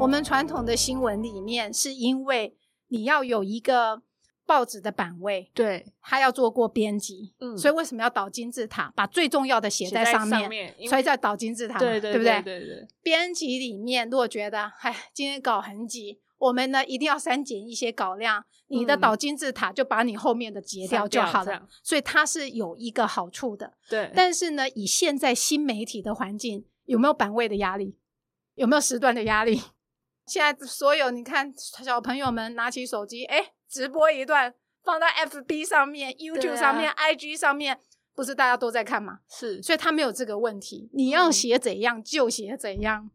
我们传统的新闻里面，是因为你要有一个报纸的版位，对，它要做过编辑，嗯所以为什么要倒金字塔，把最重要的写在上面，面，所以叫倒金字塔嘛，对对不对？对对，编辑里面如果觉得，哎，今天稿很挤，我们呢一定要删减一些稿量，你的嗯导金字塔就把你后面的截掉就好了。所以它是有一个好处的。对，但是呢，以现在新媒体的环境，有没有版位的压力？有没有时段的压力？现在所有你看小朋友们拿起手机，哎，直播一段放到 FB 上面、YouTube 啊上面、IG 上面，不是大家都在看吗？是，所以他没有这个问题，你要嗯写怎样就写怎样。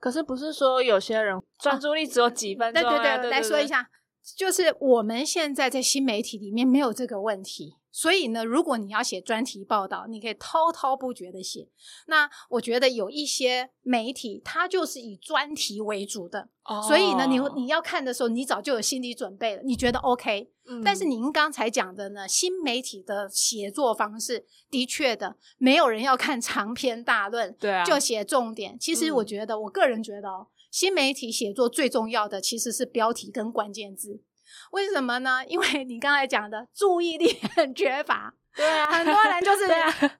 可是不是说有些人专注力只有几分钟啊？对对对，来说一，下，就是我们现在在新媒体里面没有这个问题，所以呢，如果你要写专题报道，你可以滔滔不绝的写。那我觉得有一些媒体，它就是以专题为主的，哦所以呢，你你要看的时候，你早就有心理准备了，你觉得 OK。嗯但是您刚才讲的呢，新媒体的写作方式，的确的，没有人要看长篇大论，对啊，就写重点。其实我嗯觉得，我个人觉得哦，新媒体写作最重要的其实是标题跟关键字。为什么呢？因为你刚才讲的注意力很缺乏，对啊，很多人就 是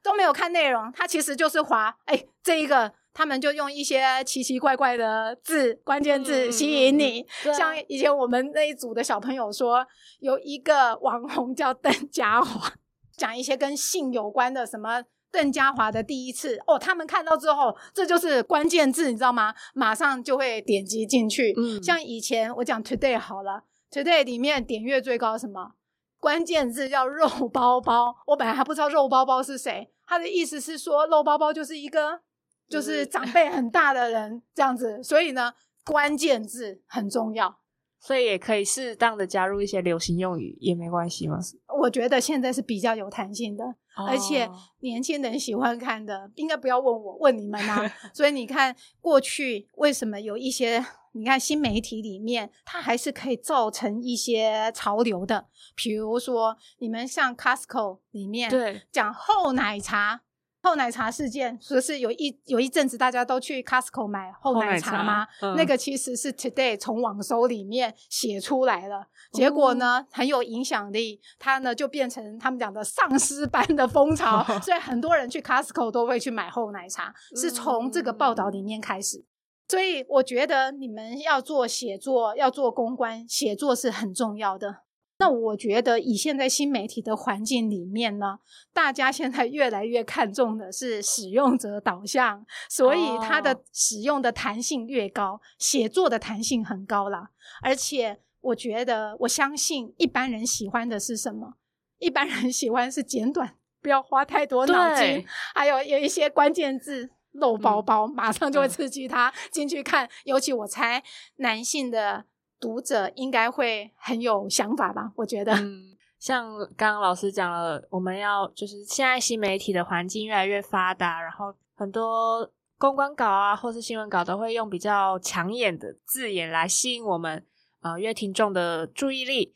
都没有看内容，他其实就是划哎这一个。他们就用一些奇奇怪怪的字、关键字吸引你，像以前我们那一组的小朋友说，有一个网红叫 邓家华，讲一些跟性有关的什么。邓家华的第一次哦，他们看到之后，这就是关键字，你知道吗？马上就会点击进去。嗯像以前我讲 Today 好了，Today 里面点阅最高什么？关键字叫肉包包。我本来还不知道肉包包是谁，他的意思是说肉包包就是一个就是长辈很大的人这样子，所以呢，关键字很重要。所以也可以适当的加入一些流行用语，也没关系吗？我觉得现在是比较有弹性的，而且哦年轻人喜欢看的，应该不要问我，问你们啊。所以你看，过去为什么有一些，你看新媒体里面，它还是可以造成一些潮流的，比如说你们像 Costco 里面，对讲厚奶茶。厚奶茶事件，不是有一有一阵子大家都去 Costco 买厚奶茶茶吗？嗯那个其实是 Today 从网搜里面写出来了，结果呢、很有影响力，它呢就变成他们讲的丧尸般的风潮，所以很多人去 Costco 都会去买厚奶茶，是从这个报道里面开始。所以我觉得你们要做写作，要做公关，写作是很重要的。那我觉得以现在新媒体的环境里面呢，大家现在越来越看重的是使用者导向，所以它的哦使用的弹性越高，写作的弹性很高啦。而且我觉得，我相信一般人喜欢的是什么？一般人喜欢是简短，不要花太多脑筋对，还有有一些关键字。漏包包，马上就会嗯刺激他进去看。尤其我猜男性的读者应该会很有想法吧？我觉得，嗯，像刚刚老师讲了，我们要就是现在新媒体的环境越来越发达，然后很多公关稿啊，或是新闻稿都会用比较抢眼的字眼来吸引我们呃阅听众的注意力。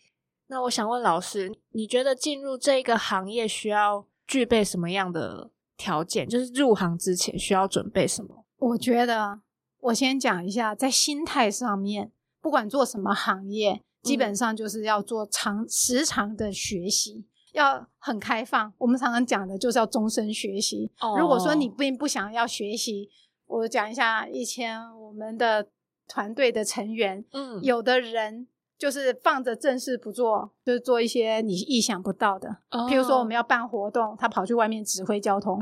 那我想问老师，你觉得进入这个行业需要具备什么样的条件？就是入行之前需要准备什么？我觉得我先讲一下，在心态上面，不管做什么行业，基本上就是要做长时长的学习。要很开放，我们常常讲的就是要终身学习。如果说你并不想要学习，我讲一下以前我们的团队的成员，嗯有的人就是放着正事不做，就是做一些你意想不到的。哦譬如说我们要办活动，他跑去外面指挥交通。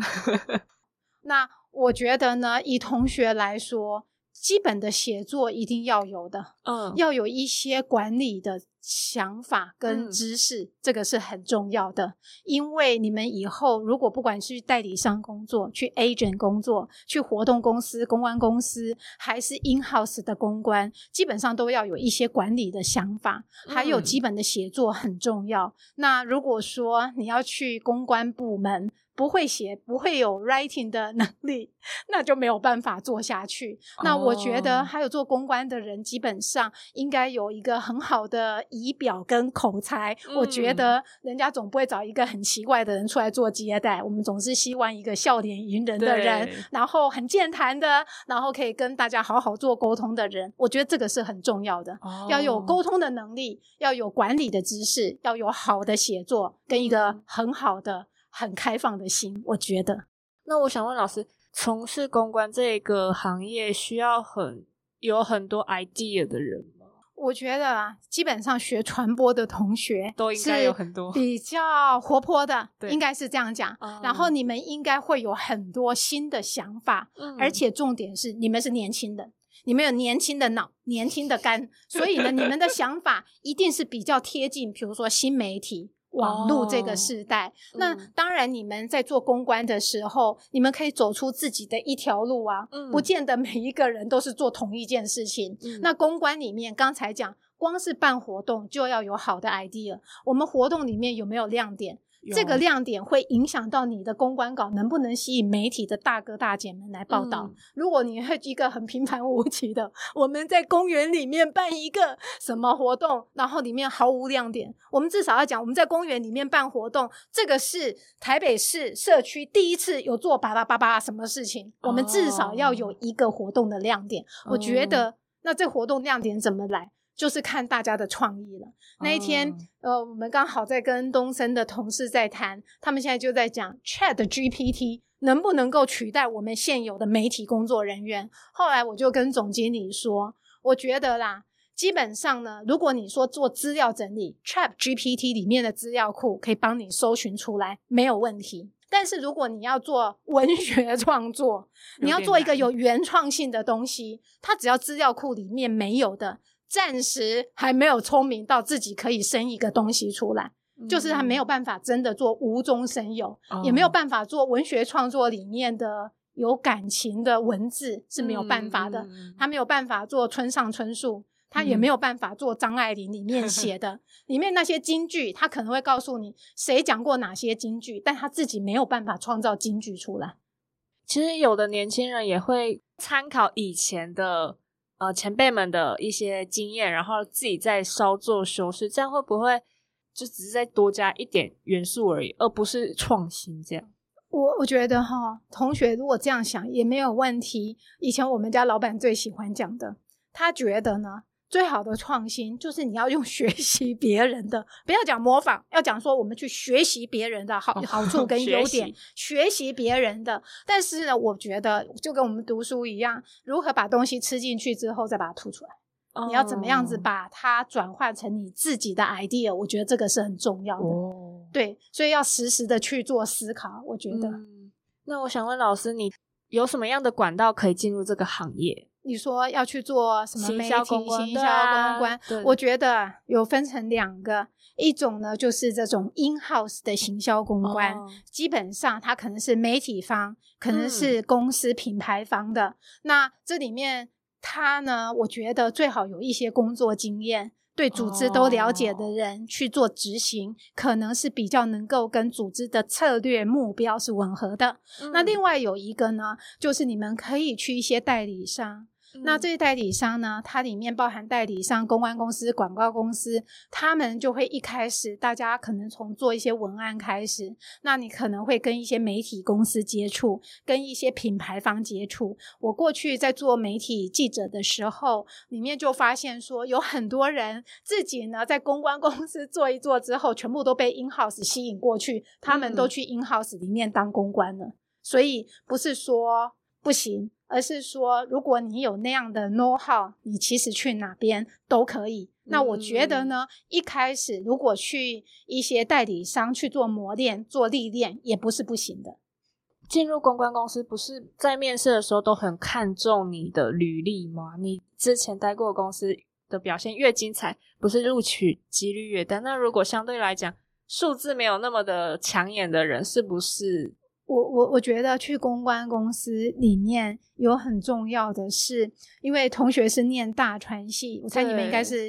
那我觉得呢，以同学来说，基本的写作一定要有的，嗯。要有一些管理的想法跟嗯知识，这个是很重要的。因为你们以后如果不管是去代理商工作、去 agent 工作、去活动公司、公关公司，还是 in house 的公关，基本上都要有一些管理的想法，还有嗯基本的写作很重要。那如果说你要去公关部门，不会写，不会有 writing 的能力，那就没有办法做下去。那我觉得哦还有做公关的人，基本上应该有一个很好的仪表跟口才，我觉嗯得人家总不会找一个很奇怪的人出来做接待。我们总是希望一个笑脸迎人的人，然后很健谈的，然后可以跟大家好好做沟通的人。我觉得这个是很重要的。要有哦沟通的能力，要有管理的知识，要有好的写作，跟一个很好的、很开放的心。我觉得，那我想问老师，从事公关这个行业需要很有很多 idea 的人吗？我觉得啊，基本上学传播的同学都应该是有很多比较活泼的，对应该是这样讲。哦然后你们应该会有很多新的想法，嗯而且重点是你们是年轻人。你们有年轻的脑、年轻的肝，所以呢，你们的想法一定是比较贴近，比如说新媒体、网络这个哦时代。那嗯当然，你们在做公关的时候，你们可以走出自己的一条路啊，嗯不见得每一个人都是做同一件事情。嗯那公关里面，刚才讲，光是办活动就要有好的 idea。我们活动里面有没有亮点？这个亮点会影响到你的公关稿能不能吸引媒体的大哥大姐们来报道。嗯 如果你会一个很平凡无奇的，我们在公园里面办一个什么活动，然后里面毫无亮点，我们至少要讲我们在公园里面办活动，这个是台北市社区第一次有做巴拉巴拉什么事情，我们至少要有一个活动的亮点。我觉得那这活动亮点怎么来？就是看大家的创意了。那一天，哦呃，我们刚好在跟东森的同事在谈，他们现在就在讲 Chat GPT 能不能够取代我们现有的媒体工作人员。后来我就跟总经理说，我觉得啦，基本上呢，如果你说做资料整理，Chat GPT 里面的资料库可以帮你搜寻出来，没有问题。但是如果你要做文学创作，你要做一个有原创性的东西，它只要资料库里面没有的，暂时还没有聪明到自己可以生一个东西出来，就是他没有办法真的做无中生有，也没有办法做文学创作里面的有感情的文字是没有办法的，他没有办法做村上春树。他也嗯没有办法做张爱玲里面写的，里面那些金句，他可能会告诉你谁讲过哪些金句，但他自己没有办法创造金句出来。其实有的年轻人也会参考以前的呃前辈们的一些经验，然后自己再稍作修饰，这样会不会就只是再多加一点元素而已，而不是创新这样？我我觉得哈，同学如果这样想也没有问题。以前我们家老板最喜欢讲的，他觉得呢，最好的创新就是你要用 学习别人的，不要讲模仿，要讲说我们去学习别人的好哦好处跟优点学习，学习别人的。但是呢，我觉得就跟我们读书一样，如何把东西吃进去之后再把它吐出来。你要怎么样子哦把它转换成你自己的 idea？我觉得这个是很重要的。哦，对，所以要实时的去做思考。我觉得。嗯，那我想问老师，你有什么样的管道可以进入这个行业？你说要去做什么行媒体销公关行销公关对，我觉得有分成两个，一种呢就是这种 in house 的行销公关，哦基本上它可能是媒体方，可能嗯是公司品牌方的。那这里面他呢，我觉得最好有一些工作经验。对组织都了解的哦人去做执行，可能是比较能够跟组织的策略目标是吻合的。那嗯另外有一个呢，就是你们可以去一些代理商，那嗯这些代理商呢，它里面包含代理商、公关公司、广告公司，他们就会一开始大家可能从做一些文案开始，那你可能会跟一些媒体公司接触，跟一些品牌方接触。我过去在做媒体记者的时候，里面就发现说，有很多人自己呢在公关公司做一做之后，全部都被 in house 吸引过去，他们都嗯去 in house 里面当公关了。所以不是说不行，而是说如果你有那样的 know how，你其实去哪边都可以。那我觉得呢，一开始如果去一些代理商去做磨练、做历练，也不是不行的。进入公关公司，不是在面试的时候都很看重你的履历吗？你之前待过的公司的表现越精彩，不是录取几率越大？那如果相对来讲数字没有那么的抢眼的人，是不是？我我我觉得去公关公司里面有很重要的是，因为同学是念大传系，我猜你们应该是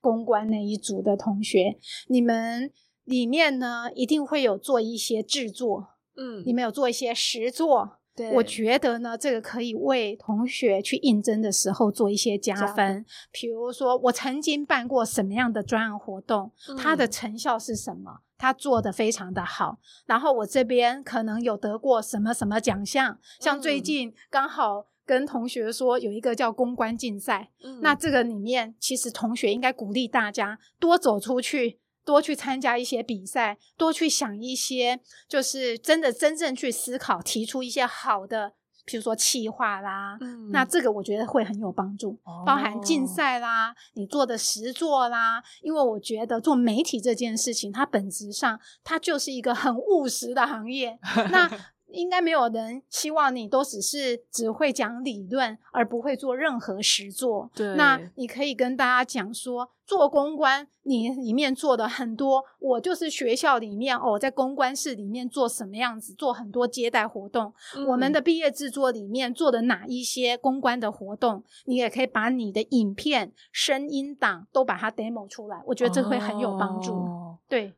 公关那一组的同学，你们里面呢一定会有做一些制作，嗯。你们有做一些实作，对。我觉得呢，这个可以为同学去应征的时候做一些加加分分。比如说，我曾经办过什么样的专案活动，它的嗯成效是什么？他做的非常的好，然后我这边可能有得过什么什么奖项，像最嗯。近刚好跟同学说有一个叫公关竞赛，嗯。那这个里面，其实同学应该鼓励大家多走出去，多去参加一些比赛，多去想一些，就是真的真正去思考，提出一些好的，比如说企划啦。嗯那这个我觉得会很有帮助，包含竞哦赛啦，你做的实作啦。因为我觉得做媒体这件事情，它本质上它就是一个很务实的行业。那应该没有人希望你都只是只会讲理论，而不会做任何实作。对那你可以跟大家讲说，做公关你里面做的很多，我就是学校里面哦，在公关室里面做什么样子，做很多接待活动。我们嗯的毕业制作里面做的哪一些公关的活动，你也可以把你的影片、声音档都把它 demo 出来，我觉得这会很有帮助。哦对，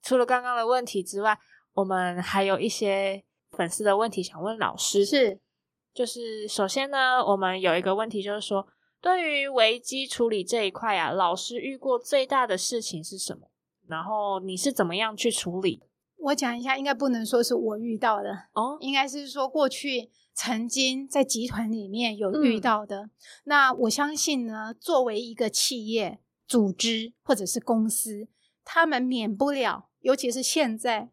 除了刚刚的问题之外，我们还有一些粉丝的问题想问老师。是就是首先呢，我们有一个问题，就是说，对于危机处理这一块啊，老师遇过最大的事情是什么？然后你是怎么样去处理？我讲一下，应该不能说是我遇到的，哦，应该是说过去曾经在集团里面有遇嗯到的。那我相信呢，作为一个企业、组织或者是公司，他们免不了，尤其是现在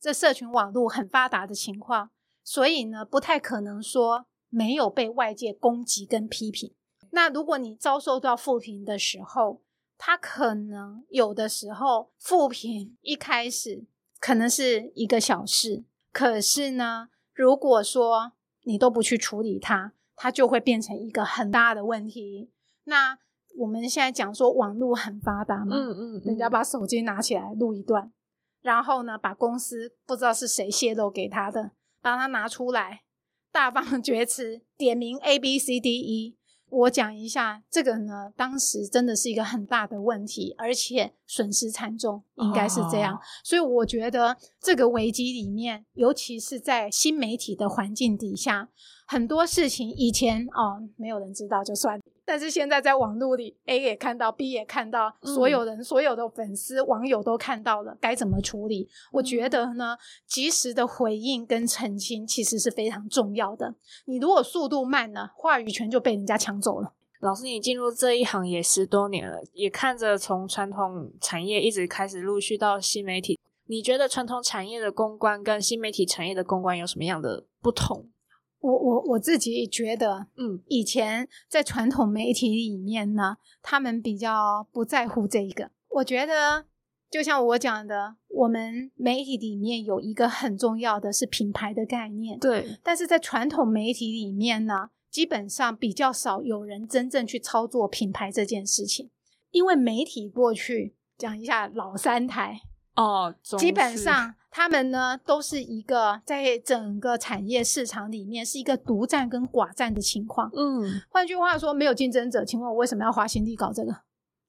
这社群网络很发达的情况，所以呢，不太可能说没有被外界攻击跟批评。那如果你遭受到负评的时候，他可能有的时候负评一开始可能是一个小事，可是呢，如果说你都不去处理它，它就会变成一个很大的问题。那我们现在讲说网络很发达嘛，嗯嗯，人家把手机拿起来录一段，然后呢，把公司不知道是谁泄露给他的，把它拿出来，大放 厥词，点名 A B C D E。我讲一下这个呢，当时真的是一个很大的问题，而且损失惨重，应该是这样。哦所以我觉得这个危机里面，尤其是在新媒体的环境底下，很多事情以前哦没有人知道就算，但是现在在网络里，A 也看到，B 也看到，嗯所有人、所有的粉丝、网友都看到了，该怎么处理？我觉得呢，及时的回应跟澄清其实是非常重要的。你如果速度慢了，话语权就被人家抢走了。老师，你进入这一行也十多年了，也看着从传统产业一直开始陆续到新媒体，你觉得传统产业的公关跟新媒体产业的公关有什么样的不同？我我我自己觉得，嗯。以前在传统媒体里面呢，他们比较不在乎这一个。我觉得，就像我讲的，我们媒体里面有一个很重要的是品牌的概念，对，但是在传统媒体里面呢，基本上比较少有人真正去操作品牌这件事情，因为媒体过去讲一下老三台，哦，基本上他们呢都是一个在整个产业市场里面是一个独占跟寡占的情况。嗯，换句话说，没有竞争者，请问我为什么要花心力搞这个？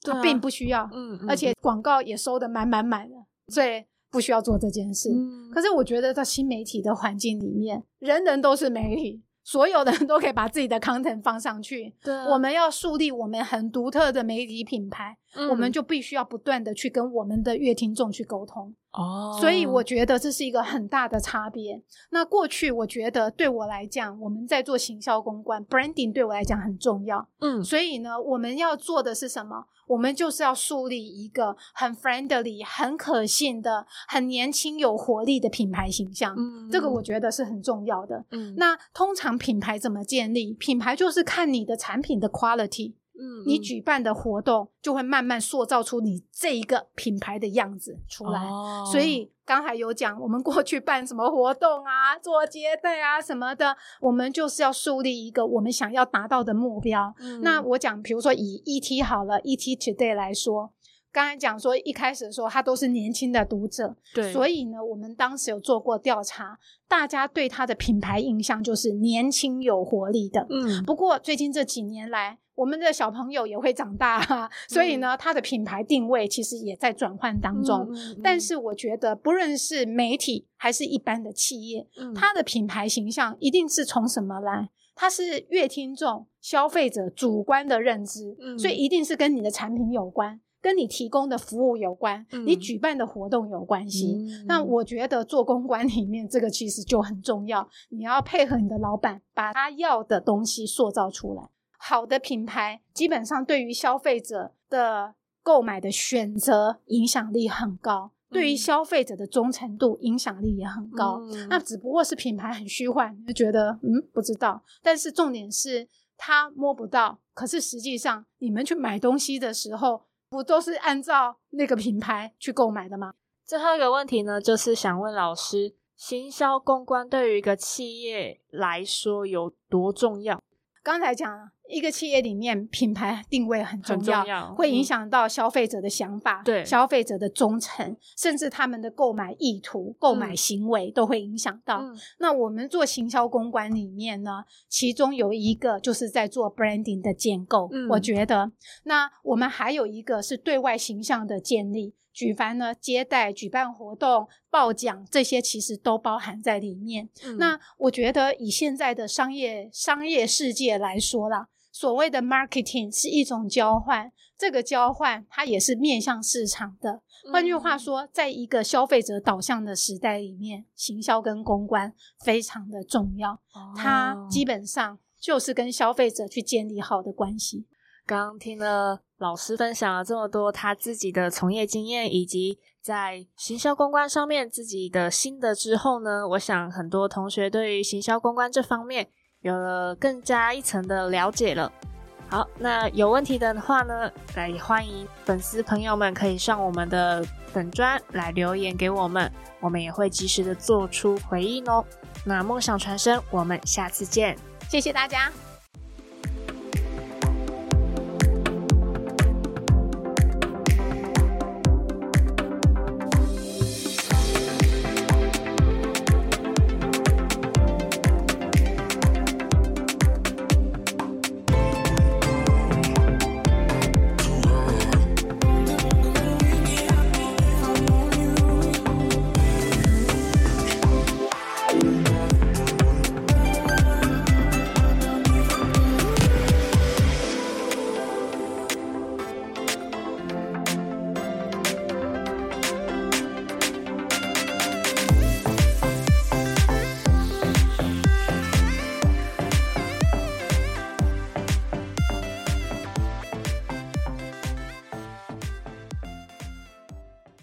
对啊并不需要，嗯，而且广告也收的满满满的，所以不需要做这件事。嗯可是我觉得在新媒体的环境里面，人人都是媒体，所有的人都可以把自己的 content 放上去。对啊我们要树立我们很独特的媒体品牌，我们嗯就必须要不断的去跟我们的乐听众去沟通。哦，所以我觉得这是一个很大的差别。那过去我觉得对我来讲，我们在做行销公关，branding 对我来讲很重要。嗯所以呢，我们要做的是什么？我们就是要树立一个很 friendly、很可信的、很年轻有活力的品牌形象。嗯这个我觉得是很重要的。嗯那通常品牌怎么建立？品牌就是看你的产品的 quality，嗯你举办的活动就会慢慢塑造出你这一个品牌的样子出来。哦所以刚才有讲，我们过去办什么活动啊，做接待啊什么的，我们就是要树立一个我们想要达到的目标。嗯那我讲，比如说以 ET 好了，ET Today 来说，刚才讲说一开始的时候，他都是年轻的读者，对，所以呢，我们当时有做过调查，大家对他的品牌印象就是年轻有活力的。嗯，不过最近这几年来，我们的小朋友也会长大、啊，所以呢，他的品牌定位其实也在转换当中。但是我觉得，不论是媒体还是一般的企业，嗯它的品牌形象一定是从什么来？它是越听众、消费者主观的认知，嗯所以一定是跟你的产品有关，跟你提供的服务有关，嗯你举办的活动有关系。嗯那我觉得做公关里面，这个其实就很重要，你要配合你的老板，把他要的东西塑造出来。好的品牌基本上对于消费者的购买的选择影响力很高，对于嗯消费者的忠诚度影响力也很高。嗯那只不过是品牌很虚幻，你就觉得嗯不知道，但是重点是他摸不到。可是实际上，你们去买东西的时候，不都是按照那个品牌去购买的吗？最后一个问题呢，就是想问老师，行销公关对于一个企业来说有多重要？刚才讲了，一个企业里面品牌定位很重要会影嗯响到消费者的想法，对消费者的忠诚，甚至他们的购买意图、购买嗯行为都会影响到。嗯那我们做行销公关里面呢，其中有一个就是在做 branding 的建构，嗯我觉得。那我们还有一个是对外形象的建立，举凡呢接待、举办活动、报奖这些，其实都包含在里面。嗯那我觉得以现在的商业商业世界来说啦，所谓的 marketing 是一种交换，这个交换它也是面向市场的。换句话嗯说，在一个消费者导向的时代里面，行销跟公关非常的重要，它哦基本上就是跟消费者去建立好的关系。刚刚听了老师分享了这么多他自己的从业经验，以及在行销公关上面自己的心得之后呢，我想很多同学对于行销公关这方面有了更加一层的了解了。好，那有问题的话呢，来欢迎粉丝朋友们可以上我们的粉专来留言给我们，我们也会及时的做出回应哦。那梦想传声，我们下次见。谢谢大家。